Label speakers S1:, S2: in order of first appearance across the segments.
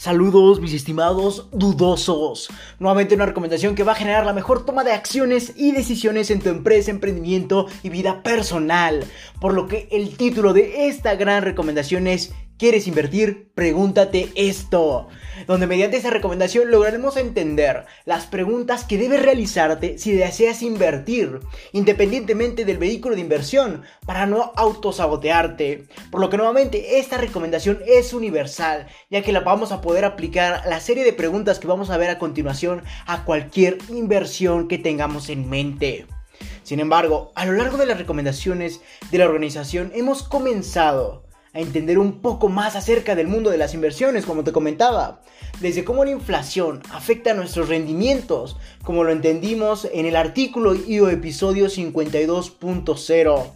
S1: Saludos mis estimados dudosos. Nuevamente una recomendación que va a generar la mejor toma de acciones y decisiones en tu empresa, emprendimiento y vida personal. Por lo que el título de esta gran recomendación es ¿Quieres invertir? Pregúntate esto. Donde mediante esta recomendación lograremos entender las preguntas que debes realizarte si deseas invertir, independientemente del vehículo de inversión, para no autosabotearte. Por lo que nuevamente esta recomendación es universal, ya que la vamos a poder aplicar la serie de preguntas que vamos a ver a continuación a cualquier inversión que tengamos en mente. Sin embargo, a lo largo de las recomendaciones de la organización hemos comenzado a entender un poco más acerca del mundo de las inversiones, como te comentaba. Desde cómo la inflación afecta a nuestros rendimientos, como lo entendimos en el artículo y o episodio 52.0.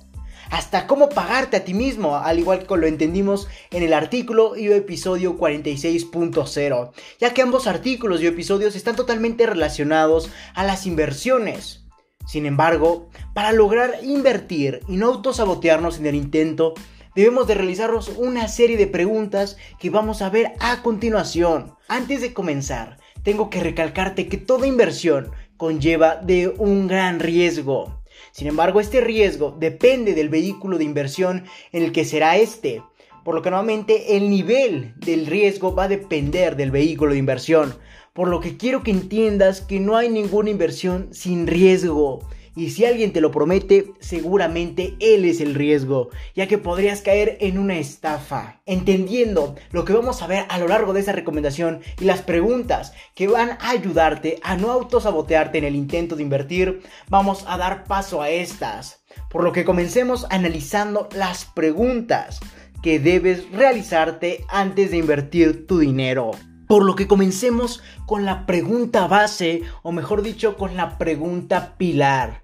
S1: Hasta cómo pagarte a ti mismo, al igual que lo entendimos en el artículo y episodio 46.0, ya que ambos artículos y episodios están totalmente relacionados a las inversiones. Sin embargo, para lograr invertir y no autosabotearnos en el intento, debemos de realizarnos una serie de preguntas que vamos a ver a continuación. Antes de comenzar, tengo que recalcarte que toda inversión conlleva de un gran riesgo. Sin embargo, este riesgo depende del vehículo de inversión en el que será este. Por lo que nuevamente el nivel del riesgo va a depender del vehículo de inversión. Por lo que quiero que entiendas que no hay ninguna inversión sin riesgo. Y si alguien te lo promete, seguramente él es el riesgo, ya que podrías caer en una estafa. Entendiendo lo que vamos a ver a lo largo de esta recomendación y las preguntas que van a ayudarte a no autosabotearte en el intento de invertir, vamos a dar paso a estas. Por lo que comencemos analizando las preguntas que debes realizarte antes de invertir tu dinero. Por lo que comencemos con la pregunta base, o mejor dicho, con la pregunta pilar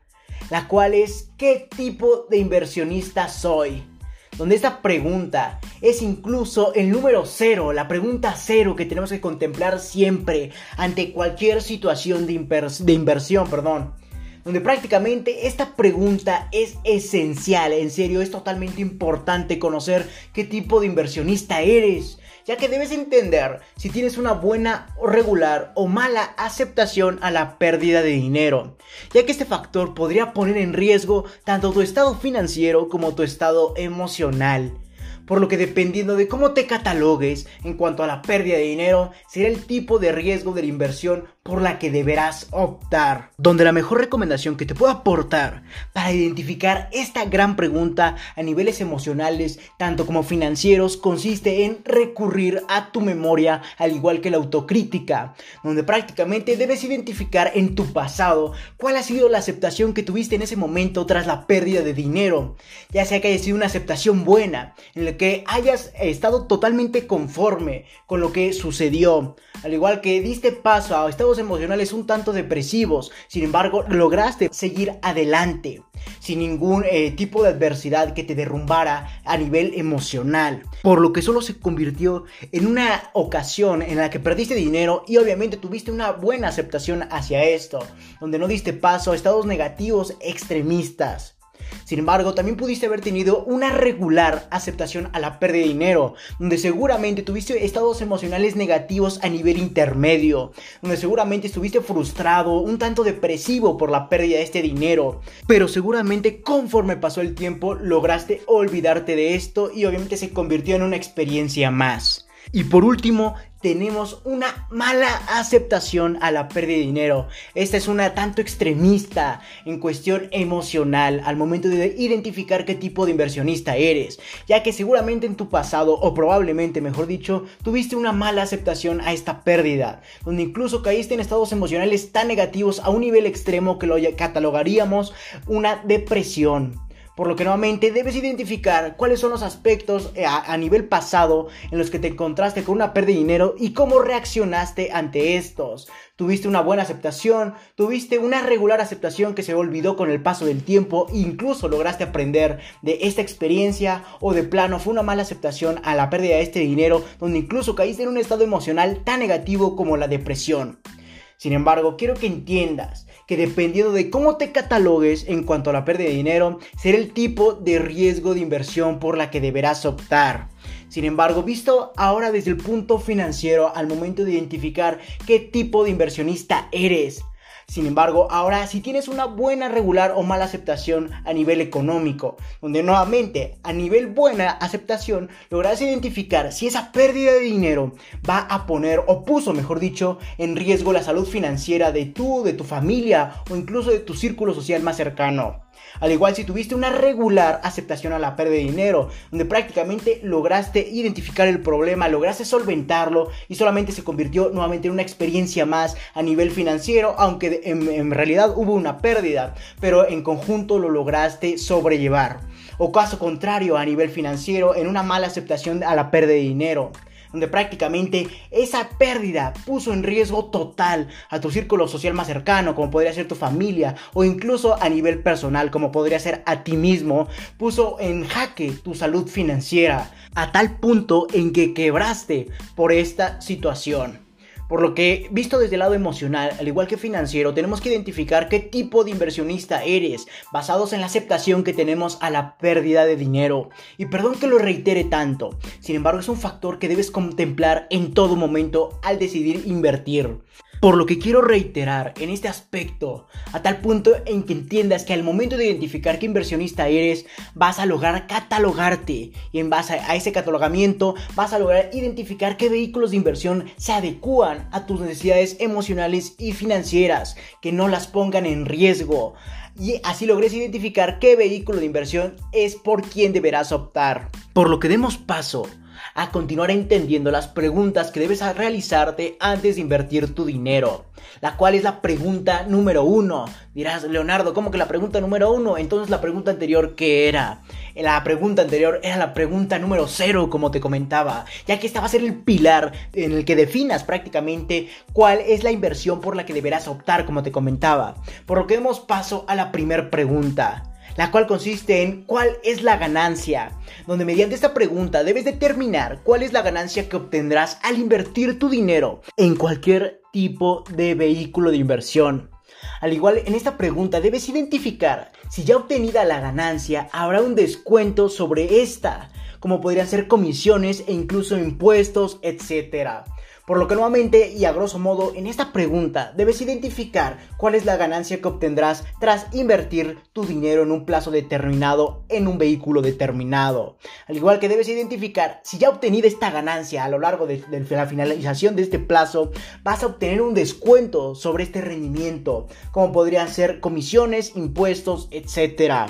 S1: la cual es ¿qué tipo de inversionista soy? Donde esta pregunta es incluso el número cero, la pregunta cero que tenemos que contemplar siempre ante cualquier situación de, de inversión, perdón donde prácticamente esta pregunta es esencial, en serio, es totalmente importante conocer qué tipo de inversionista eres, ya que debes entender si tienes una buena regular o mala aceptación a la pérdida de dinero, ya que este factor podría poner en riesgo tanto tu estado financiero como tu estado emocional. Por lo que dependiendo de cómo te catalogues en cuanto a la pérdida de dinero, será el tipo de riesgo de la inversión por la que deberás optar. Donde la mejor recomendación que te puedo aportar para identificar esta gran pregunta a niveles emocionales, tanto como financieros, consiste en recurrir a tu memoria, al igual que la autocrítica, donde prácticamente debes identificar en tu pasado cuál ha sido la aceptación que tuviste en ese momento tras la pérdida de dinero, ya sea que haya sido una aceptación buena, en la que hayas estado totalmente conforme con lo que sucedió, al igual que diste paso a emocionales un tanto depresivos, sin embargo lograste seguir adelante sin ningún eh, tipo de adversidad que te derrumbara a nivel emocional, por lo que solo se convirtió en una ocasión en la que perdiste dinero y obviamente tuviste una buena aceptación hacia esto, donde no diste paso a estados negativos extremistas. Sin embargo, también pudiste haber tenido una regular aceptación a la pérdida de dinero, donde seguramente tuviste estados emocionales negativos a nivel intermedio, donde seguramente estuviste frustrado, un tanto depresivo por la pérdida de este dinero, pero seguramente conforme pasó el tiempo lograste olvidarte de esto y obviamente se convirtió en una experiencia más. Y por último, tenemos una mala aceptación a la pérdida de dinero. Esta es una tanto extremista en cuestión emocional al momento de identificar qué tipo de inversionista eres, ya que seguramente en tu pasado, o probablemente mejor dicho, tuviste una mala aceptación a esta pérdida, donde incluso caíste en estados emocionales tan negativos a un nivel extremo que lo catalogaríamos una depresión. Por lo que nuevamente debes identificar cuáles son los aspectos eh, a, nivel pasado en los que te encontraste con una pérdida de dinero y cómo reaccionaste ante estos. Tuviste una buena aceptación, tuviste una regular aceptación que se olvidó con el paso del tiempo, incluso lograste aprender de esta experiencia o de plano fue una mala aceptación a la pérdida de este dinero donde incluso caíste en un estado emocional tan negativo como la depresión. Sin embargo, quiero que entiendas que dependiendo de cómo te catalogues en cuanto a la pérdida de dinero, será el tipo de riesgo de inversión por la que deberás optar. Sin embargo, visto ahora desde el punto financiero al momento de identificar qué tipo de inversionista eres, sin embargo, ahora si tienes una buena, regular o mala aceptación a nivel económico, donde nuevamente a nivel buena aceptación logras identificar si esa pérdida de dinero va a poner o puso, mejor dicho, en riesgo la salud financiera de tú, de tu familia o incluso de tu círculo social más cercano. Al igual si tuviste una regular aceptación a la pérdida de dinero, donde prácticamente lograste identificar el problema, lograste solventarlo y solamente se convirtió nuevamente en una experiencia más a nivel financiero, aunque en, realidad hubo una pérdida, pero en conjunto lo lograste sobrellevar. O caso contrario a nivel financiero, en una mala aceptación a la pérdida de dinero donde prácticamente esa pérdida puso en riesgo total a tu círculo social más cercano, como podría ser tu familia, o incluso a nivel personal, como podría ser a ti mismo, puso en jaque tu salud financiera, a tal punto en que quebraste por esta situación. Por lo que, visto desde el lado emocional, al igual que financiero, tenemos que identificar qué tipo de inversionista eres, basados en la aceptación que tenemos a la pérdida de dinero. Y perdón que lo reitere tanto, sin embargo es un factor que debes contemplar en todo momento al decidir invertir. Por lo que quiero reiterar en este aspecto, a tal punto en que entiendas que al momento de identificar qué inversionista eres, vas a lograr catalogarte y en base a ese catalogamiento vas a lograr identificar qué vehículos de inversión se adecúan a tus necesidades emocionales y financieras, que no las pongan en riesgo. Y así logres identificar qué vehículo de inversión es por quien deberás optar. Por lo que demos paso a continuar entendiendo las preguntas que debes realizarte antes de invertir tu dinero. La cual es la pregunta número uno. Dirás, Leonardo, ¿cómo que la pregunta número uno? Entonces la pregunta anterior, ¿qué era? La pregunta anterior era la pregunta número cero, como te comentaba, ya que esta va a ser el pilar en el que definas prácticamente cuál es la inversión por la que deberás optar, como te comentaba. Por lo que demos paso a la primera pregunta la cual consiste en cuál es la ganancia, donde mediante esta pregunta debes determinar cuál es la ganancia que obtendrás al invertir tu dinero en cualquier tipo de vehículo de inversión. Al igual, en esta pregunta debes identificar si ya obtenida la ganancia habrá un descuento sobre esta, como podrían ser comisiones e incluso impuestos, etc. Por lo que nuevamente y a grosso modo en esta pregunta debes identificar cuál es la ganancia que obtendrás tras invertir tu dinero en un plazo determinado en un vehículo determinado. Al igual que debes identificar si ya obtenida esta ganancia a lo largo de, de la finalización de este plazo vas a obtener un descuento sobre este rendimiento como podrían ser comisiones, impuestos, etcétera.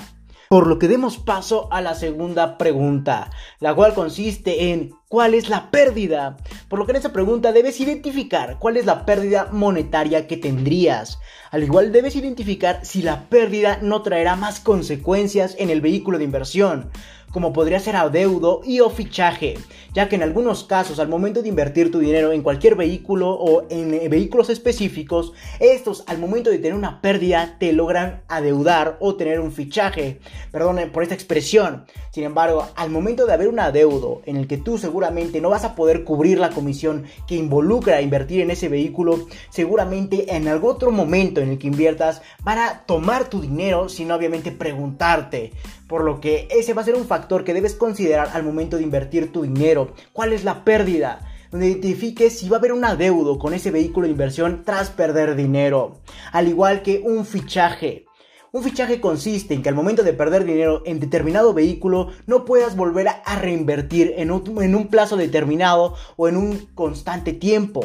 S1: Por lo que demos paso a la segunda pregunta, la cual consiste en ¿cuál es la pérdida? Por lo que en esta pregunta debes identificar cuál es la pérdida monetaria que tendrías. Al igual debes identificar si la pérdida no traerá más consecuencias en el vehículo de inversión como podría ser adeudo y o fichaje, ya que en algunos casos al momento de invertir tu dinero en cualquier vehículo o en eh, vehículos específicos, estos al momento de tener una pérdida te logran adeudar o tener un fichaje, perdón por esta expresión. Sin embargo, al momento de haber un adeudo en el que tú seguramente no vas a poder cubrir la comisión que involucra invertir en ese vehículo, seguramente en algún otro momento en el que inviertas van a tomar tu dinero sin obviamente preguntarte. Por lo que ese va a ser un factor que debes considerar al momento de invertir tu dinero. ¿Cuál es la pérdida? donde si va a haber un adeudo con ese vehículo de inversión tras perder dinero. Al igual que un fichaje. Un fichaje consiste en que al momento de perder dinero en determinado vehículo no puedas volver a reinvertir en un, en un plazo determinado o en un constante tiempo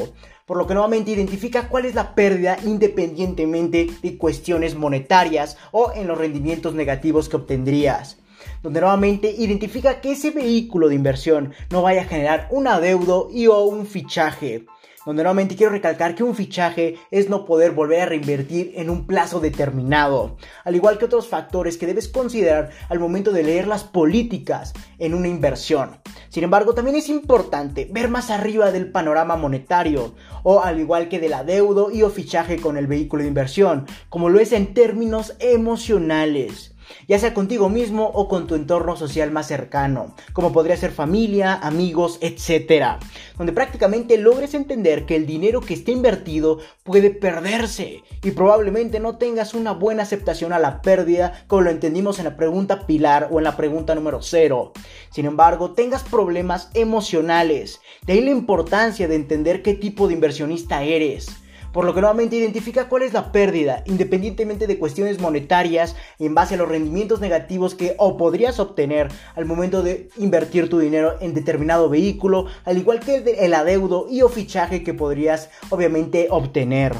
S1: por lo que nuevamente identifica cuál es la pérdida independientemente de cuestiones monetarias o en los rendimientos negativos que obtendrías. Donde nuevamente identifica que ese vehículo de inversión no vaya a generar un adeudo y o un fichaje donde nuevamente quiero recalcar que un fichaje es no poder volver a reinvertir en un plazo determinado, al igual que otros factores que debes considerar al momento de leer las políticas en una inversión. Sin embargo, también es importante ver más arriba del panorama monetario, o al igual que del adeudo y o fichaje con el vehículo de inversión, como lo es en términos emocionales ya sea contigo mismo o con tu entorno social más cercano, como podría ser familia, amigos, etc. Donde prácticamente logres entender que el dinero que esté invertido puede perderse y probablemente no tengas una buena aceptación a la pérdida como lo entendimos en la pregunta pilar o en la pregunta número 0. Sin embargo, tengas problemas emocionales. De ahí la importancia de entender qué tipo de inversionista eres por lo que nuevamente identifica cuál es la pérdida, independientemente de cuestiones monetarias, en base a los rendimientos negativos que o podrías obtener al momento de invertir tu dinero en determinado vehículo, al igual que el adeudo y o fichaje que podrías obviamente obtener.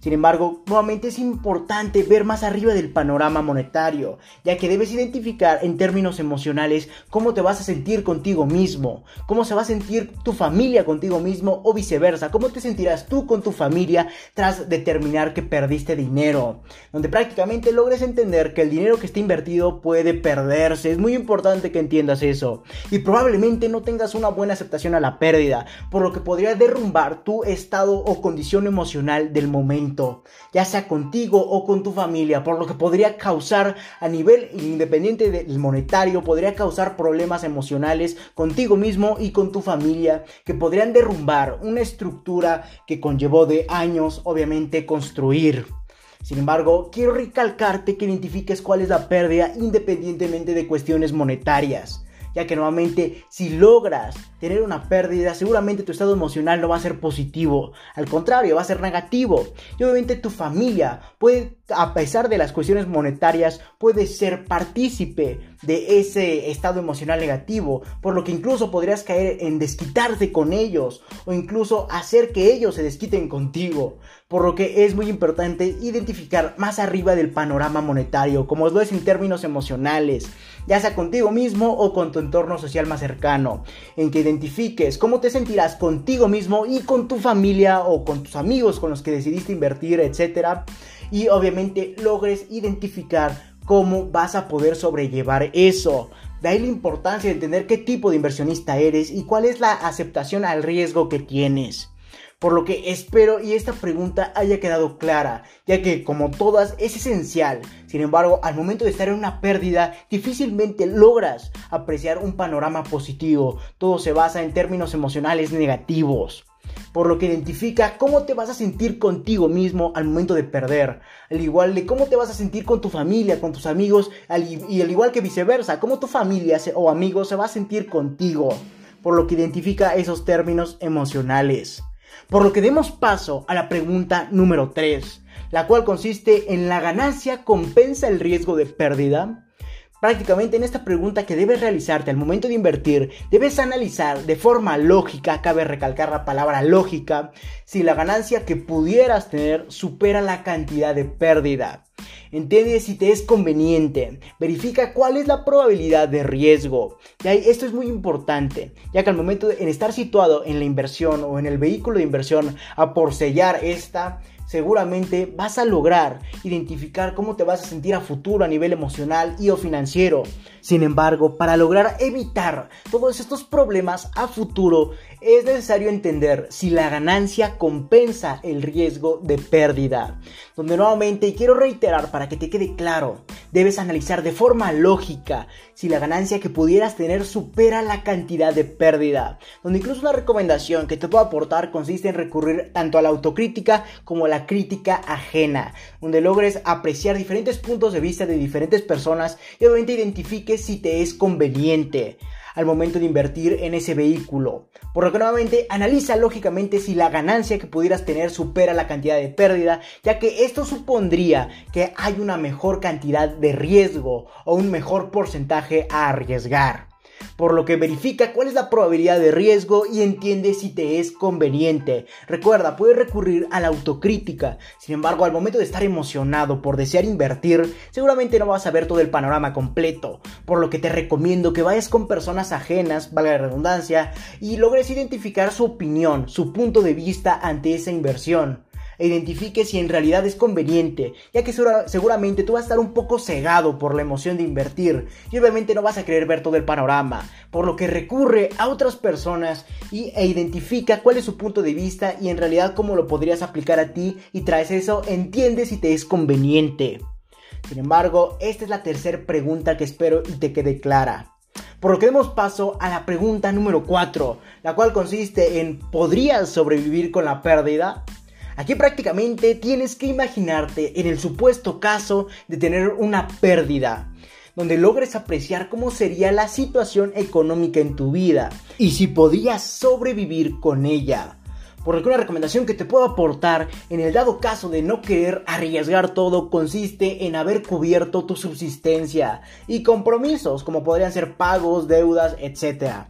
S1: Sin embargo, nuevamente es importante ver más arriba del panorama monetario, ya que debes identificar en términos emocionales cómo te vas a sentir contigo mismo, cómo se va a sentir tu familia contigo mismo o viceversa, cómo te sentirás tú con tu familia tras determinar que perdiste dinero, donde prácticamente logres entender que el dinero que está invertido puede perderse. Es muy importante que entiendas eso y probablemente no tengas una buena aceptación a la pérdida, por lo que podría derrumbar tu estado o condición emocional del momento ya sea contigo o con tu familia, por lo que podría causar a nivel independiente del monetario, podría causar problemas emocionales contigo mismo y con tu familia que podrían derrumbar una estructura que conllevó de años, obviamente, construir. Sin embargo, quiero recalcarte que identifiques cuál es la pérdida independientemente de cuestiones monetarias ya que nuevamente si logras tener una pérdida, seguramente tu estado emocional no va a ser positivo, al contrario, va a ser negativo. Y obviamente tu familia puede, a pesar de las cuestiones monetarias, puede ser partícipe de ese estado emocional negativo, por lo que incluso podrías caer en desquitarte con ellos o incluso hacer que ellos se desquiten contigo, por lo que es muy importante identificar más arriba del panorama monetario, como lo es en términos emocionales, ya sea contigo mismo o con tu entorno social más cercano, en que identifiques cómo te sentirás contigo mismo y con tu familia o con tus amigos con los que decidiste invertir, etc. Y obviamente logres identificar cómo vas a poder sobrellevar eso. De ahí la importancia de entender qué tipo de inversionista eres y cuál es la aceptación al riesgo que tienes. Por lo que espero y esta pregunta haya quedado clara, ya que como todas es esencial. Sin embargo, al momento de estar en una pérdida, difícilmente logras apreciar un panorama positivo. Todo se basa en términos emocionales negativos por lo que identifica cómo te vas a sentir contigo mismo al momento de perder, al igual de cómo te vas a sentir con tu familia, con tus amigos, y al igual que viceversa, cómo tu familia o amigos se va a sentir contigo, por lo que identifica esos términos emocionales. Por lo que demos paso a la pregunta número 3, la cual consiste en la ganancia compensa el riesgo de pérdida. Prácticamente en esta pregunta que debes realizarte al momento de invertir, debes analizar de forma lógica, cabe recalcar la palabra lógica, si la ganancia que pudieras tener supera la cantidad de pérdida. Entiende si te es conveniente. Verifica cuál es la probabilidad de riesgo. Y esto es muy importante, ya que al momento de estar situado en la inversión o en el vehículo de inversión a por sellar esta, seguramente vas a lograr identificar cómo te vas a sentir a futuro a nivel emocional y o financiero. Sin embargo, para lograr evitar todos estos problemas a futuro, es necesario entender si la ganancia compensa el riesgo de pérdida. Donde nuevamente, y quiero reiterar para que te quede claro, debes analizar de forma lógica si la ganancia que pudieras tener supera la cantidad de pérdida. Donde incluso una recomendación que te puedo aportar consiste en recurrir tanto a la autocrítica como a la crítica ajena, donde logres apreciar diferentes puntos de vista de diferentes personas y obviamente si te es conveniente al momento de invertir en ese vehículo. Por lo que nuevamente analiza lógicamente si la ganancia que pudieras tener supera la cantidad de pérdida, ya que esto supondría que hay una mejor cantidad de riesgo o un mejor porcentaje a arriesgar por lo que verifica cuál es la probabilidad de riesgo y entiende si te es conveniente. Recuerda, puedes recurrir a la autocrítica, sin embargo, al momento de estar emocionado por desear invertir, seguramente no vas a ver todo el panorama completo, por lo que te recomiendo que vayas con personas ajenas, valga la redundancia, y logres identificar su opinión, su punto de vista ante esa inversión e identifique si en realidad es conveniente, ya que seguramente tú vas a estar un poco cegado por la emoción de invertir y obviamente no vas a querer ver todo el panorama, por lo que recurre a otras personas y, e identifica cuál es su punto de vista y en realidad cómo lo podrías aplicar a ti y tras eso entiende si te es conveniente. Sin embargo, esta es la tercera pregunta que espero y te quede clara. Por lo que demos paso a la pregunta número 4, la cual consiste en ¿podrías sobrevivir con la pérdida? Aquí prácticamente tienes que imaginarte en el supuesto caso de tener una pérdida, donde logres apreciar cómo sería la situación económica en tu vida y si podías sobrevivir con ella. Por lo que una recomendación que te puedo aportar en el dado caso de no querer arriesgar todo consiste en haber cubierto tu subsistencia y compromisos como podrían ser pagos, deudas, etc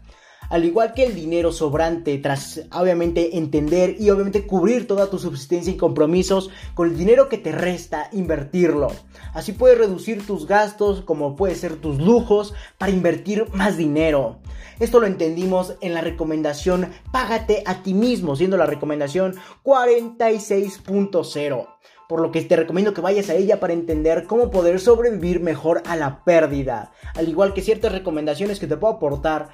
S1: al igual que el dinero sobrante, tras obviamente entender y obviamente cubrir toda tu subsistencia y compromisos, con el dinero que te resta, invertirlo. Así puedes reducir tus gastos, como puede ser tus lujos, para invertir más dinero. Esto lo entendimos en la recomendación Págate a ti mismo, siendo la recomendación 46.0 por lo que te recomiendo que vayas a ella para entender cómo poder sobrevivir mejor a la pérdida, al igual que ciertas recomendaciones que te puedo aportar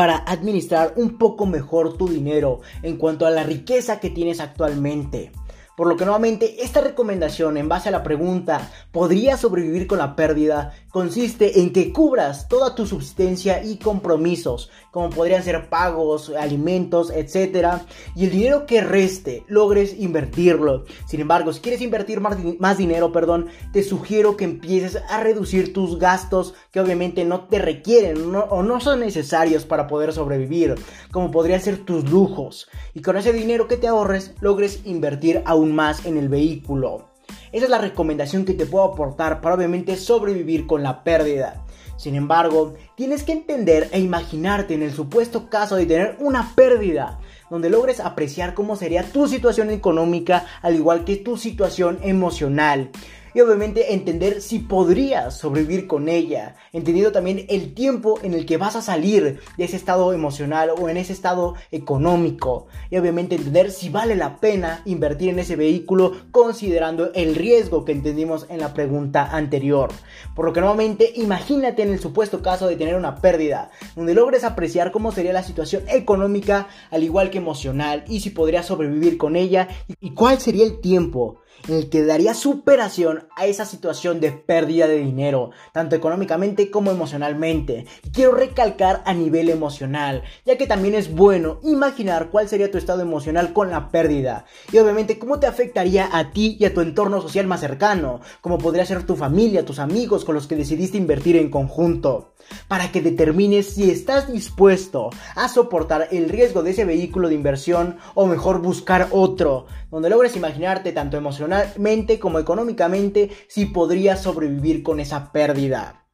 S1: para administrar un poco mejor tu dinero en cuanto a la riqueza que tienes actualmente. Por lo que nuevamente esta recomendación en base a la pregunta ¿podría sobrevivir con la pérdida? consiste en que cubras toda tu subsistencia y compromisos, como podrían ser pagos, alimentos, etc. Y el dinero que reste logres invertirlo. Sin embargo, si quieres invertir más, dinero, perdón, te sugiero que empieces a reducir tus gastos que obviamente no te requieren o no son necesarios para poder sobrevivir, como podrían ser tus lujos. Y con ese dinero que te ahorres, logres invertir más en el vehículo. Esa es la recomendación que te puedo aportar para obviamente sobrevivir con la pérdida. Sin embargo, tienes que entender e imaginarte en el supuesto caso de tener una pérdida, donde logres apreciar cómo sería tu situación económica al igual que tu situación emocional y obviamente entender si podrías sobrevivir con ella, entendiendo también el tiempo en el que vas a salir de ese estado emocional o en ese estado económico y obviamente entender si vale la pena invertir en ese vehículo considerando el riesgo que entendimos en la pregunta anterior. Por lo que nuevamente imagínate en el supuesto caso de tener una pérdida, donde logres apreciar cómo sería la situación económica al igual que emocional y si podrías sobrevivir con ella y cuál sería el tiempo el que daría superación a esa situación de pérdida de dinero, tanto económicamente como emocionalmente. Quiero recalcar a nivel emocional, ya que también es bueno imaginar cuál sería tu estado emocional con la pérdida. Y obviamente cómo te afectaría a ti y a tu entorno social más cercano, como podría ser tu familia, tus amigos con los que decidiste invertir en conjunto. Para que determines si estás dispuesto a soportar el riesgo de ese vehículo de inversión o mejor buscar otro, donde logres imaginarte tanto emocionalmente como económicamente si podrías sobrevivir con esa pérdida.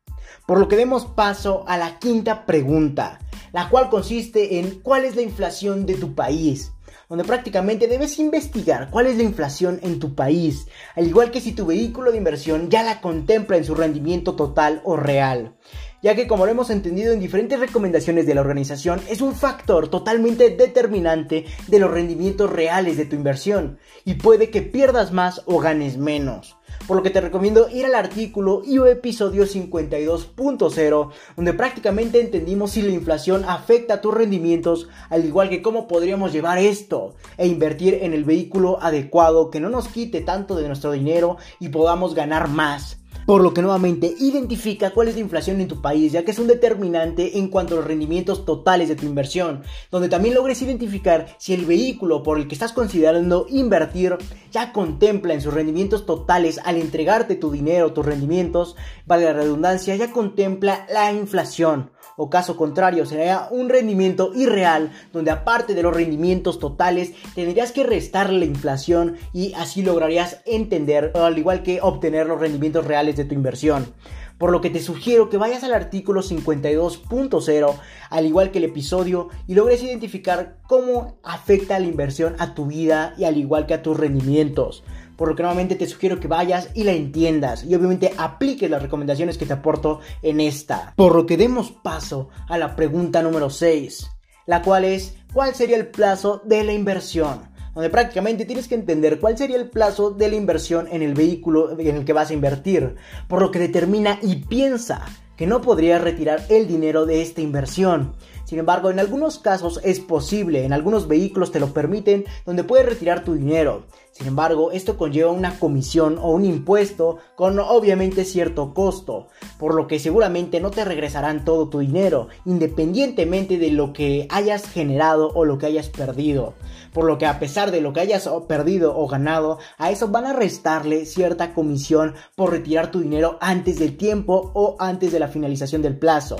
S1: Por lo que demos paso a la quinta pregunta, la cual consiste en cuál es la inflación de tu país donde prácticamente debes investigar cuál es la inflación en tu país, al igual que si tu vehículo de inversión ya la contempla en su rendimiento total o real ya que como lo hemos entendido en diferentes recomendaciones de la organización, es un factor totalmente determinante de los rendimientos reales de tu inversión y puede que pierdas más o ganes menos. Por lo que te recomiendo ir al artículo y o episodio 52.0, donde prácticamente entendimos si la inflación afecta tus rendimientos, al igual que cómo podríamos llevar esto e invertir en el vehículo adecuado que no nos quite tanto de nuestro dinero y podamos ganar más por lo que nuevamente identifica cuál es la inflación en tu país, ya que es un determinante en cuanto a los rendimientos totales de tu inversión, donde también logres identificar si el vehículo por el que estás considerando invertir ya contempla en sus rendimientos totales al entregarte tu dinero, tus rendimientos, vale la redundancia, ya contempla la inflación o caso contrario sería un rendimiento irreal donde aparte de los rendimientos totales tendrías que restar la inflación y así lograrías entender al igual que obtener los rendimientos reales de tu inversión. Por lo que te sugiero que vayas al artículo 52.0, al igual que el episodio, y logres identificar cómo afecta la inversión a tu vida y al igual que a tus rendimientos por lo que nuevamente te sugiero que vayas y la entiendas y obviamente apliques las recomendaciones que te aporto en esta. Por lo que demos paso a la pregunta número 6, la cual es ¿cuál sería el plazo de la inversión? Donde prácticamente tienes que entender cuál sería el plazo de la inversión en el vehículo en el que vas a invertir, por lo que determina y piensa que no podrías retirar el dinero de esta inversión Sin embargo, en algunos casos es posible, en algunos vehículos te lo permiten, donde puedes retirar tu dinero. Sin embargo, esto conlleva una comisión o un impuesto con obviamente cierto costo, por lo que seguramente no te regresarán todo tu dinero, independientemente de lo que hayas generado o lo que hayas perdido. Por lo que a pesar de lo que hayas perdido o ganado, a eso van a restarle cierta comisión por retirar tu dinero antes del tiempo o antes de la finalización del plazo.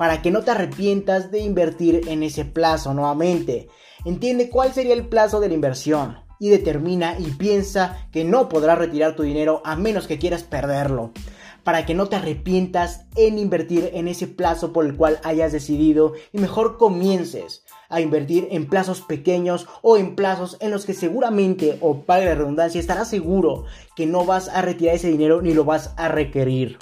S1: Para que no te arrepientas de invertir en ese plazo nuevamente. Entiende cuál sería el plazo de la inversión y determina y piensa que no podrás retirar tu dinero a menos que quieras perderlo. Para que no te arrepientas en invertir en ese plazo por el cual hayas decidido y mejor comiences a invertir en plazos pequeños o en plazos en los que seguramente, o para la redundancia, estarás seguro que no vas a retirar ese dinero ni lo vas a requerir.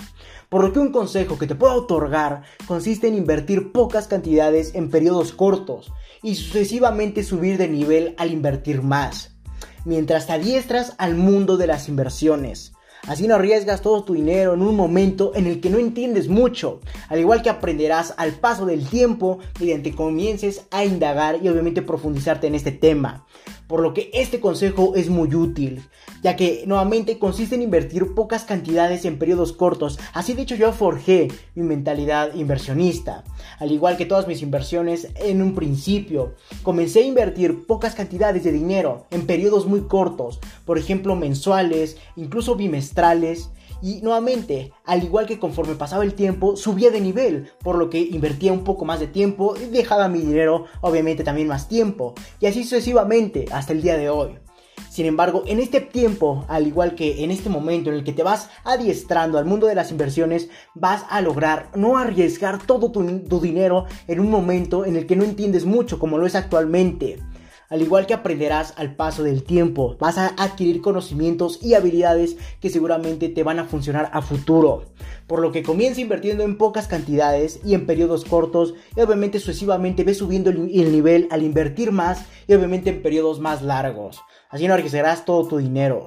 S1: Por lo que un consejo que te puedo otorgar consiste en invertir pocas cantidades en periodos cortos y sucesivamente subir de nivel al invertir más mientras te adiestras al mundo de las inversiones. Así no arriesgas todo tu dinero en un momento en el que no entiendes mucho, al igual que aprenderás al paso del tiempo mediante comiences a indagar y obviamente profundizarte en este tema. Por lo que este consejo es muy útil, ya que nuevamente consiste en invertir pocas cantidades en periodos cortos. Así de hecho yo forjé mi mentalidad inversionista. Al igual que todas mis inversiones en un principio, comencé a invertir pocas cantidades de dinero en periodos muy cortos, por ejemplo mensuales, incluso bimestrales, y nuevamente, al igual que conforme pasaba el tiempo, subía de nivel, por lo que invertía un poco más de tiempo y dejaba mi dinero obviamente también más tiempo, y así sucesivamente hasta el día de hoy. Sin embargo, en este tiempo, al igual que en este momento en el que te vas adiestrando al mundo de las inversiones, vas a lograr no arriesgar todo tu, tu dinero en un momento en el que no entiendes mucho como lo es actualmente. Al igual que aprenderás al paso del tiempo, vas a adquirir conocimientos y habilidades que seguramente te van a funcionar a futuro. Por lo que comienza invirtiendo en pocas cantidades y en periodos cortos y obviamente sucesivamente ves subiendo el, nivel al invertir más y obviamente en periodos más largos. Así no todo tu dinero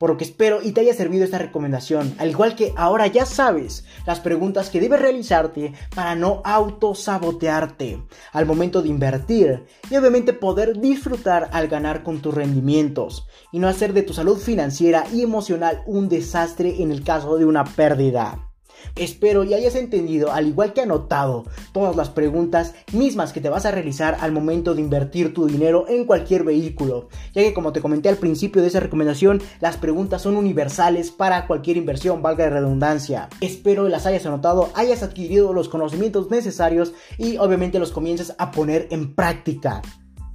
S1: por lo que espero y te haya servido esta recomendación, al igual que ahora ya sabes las preguntas que debes realizarte para no autosabotearte. Al momento de invertir y obviamente poder disfrutar al ganar con tus rendimientos. Y no hacer de tu salud financiera y emocional un desastre en el caso de una pérdida. Espero y hayas entendido, al igual que anotado, todas las preguntas mismas que te vas a realizar al momento de invertir tu dinero en cualquier vehículo, ya que como te comenté al principio de esa recomendación, las preguntas son universales para cualquier inversión, valga de redundancia. Espero las hayas anotado, hayas adquirido los conocimientos necesarios y obviamente los comiences a poner en práctica.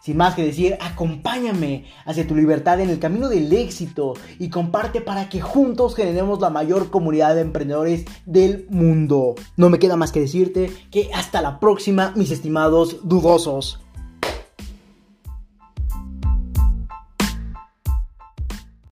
S1: Sin más que decir, acompáñame hacia tu libertad en el camino del éxito y comparte para que juntos generemos la mayor comunidad de emprendedores del mundo. No me queda más que decirte que hasta la próxima, mis estimados dudosos.